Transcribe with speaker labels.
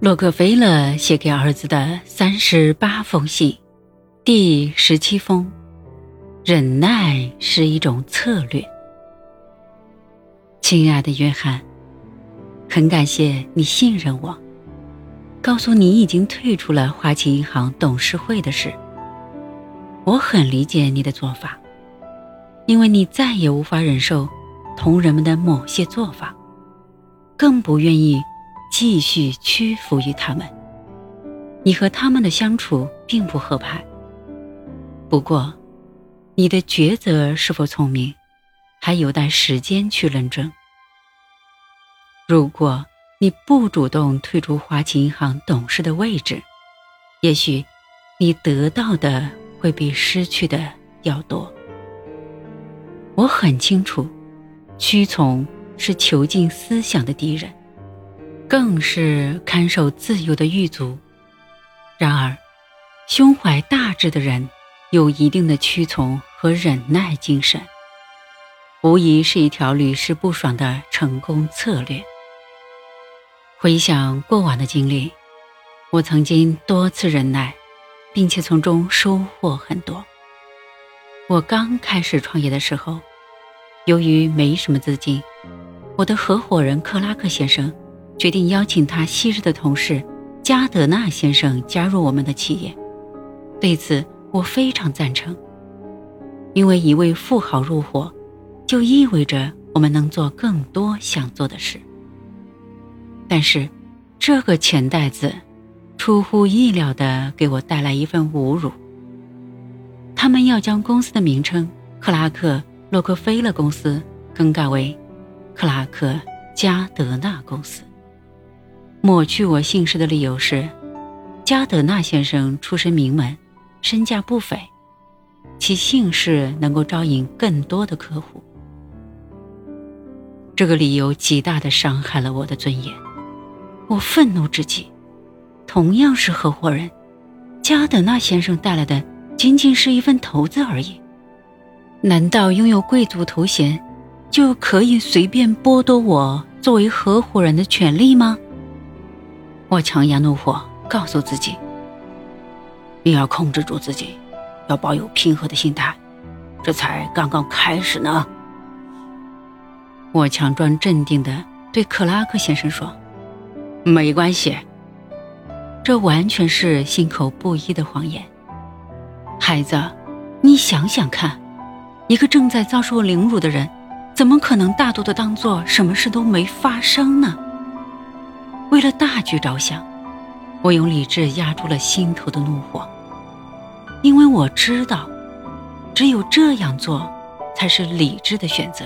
Speaker 1: 洛克菲勒写给儿子的三十八封信，第十七封：忍耐是一种策略。亲爱的约翰，很感谢你信任我，告诉你已经退出了花旗银行董事会的事。我很理解你的做法，因为你再也无法忍受同人们的某些做法，更不愿意继续屈服于他们。你和他们的相处并不合拍。不过，你的抉择是否聪明，还有待时间去论证。如果你不主动退出花旗银行董事的位置，也许你得到的会比失去的要多。我很清楚，屈从是囚禁思想的敌人，更是看守自由的狱卒。然而，胸怀大志的人有一定的屈从和忍耐精神，无疑是一条屡试不爽的成功策略。回想过往的经历，我曾经多次忍耐，并且从中收获很多。我刚开始创业的时候，由于没什么资金，我的合伙人克拉克先生决定邀请他昔日的同事加德纳先生加入我们的企业。对此，我非常赞成，因为一位富豪入伙，就意味着我们能做更多想做的事。但是，这个钱袋子出乎意料的给我带来一份侮辱。他们要将公司的名称“克拉克·洛克菲勒公司”更改为“克拉克·加德纳公司”。抹去我姓氏的理由是，加德纳先生出身名门，身价不菲，其姓氏能够招引更多的客户。这个理由极大的伤害了我的尊严。我愤怒至极，同样是合伙人，加德纳先生带来的仅仅是一份投资而已。难道拥有贵族头衔就可以随便剥夺我作为合伙人的权利吗？我强压怒火，告诉自己：你要控制住自己，要保有平和的心态，这才刚刚开始呢。我强装镇定地对克拉克先生说。没关系，这完全是心口不一的谎言。孩子，你想想看，一个正在遭受凌辱的人，怎么可能大度的当做什么事都没发生呢？为了大局着想，我用理智压住了心头的怒火，因为我知道，只有这样做，才是理智的选择。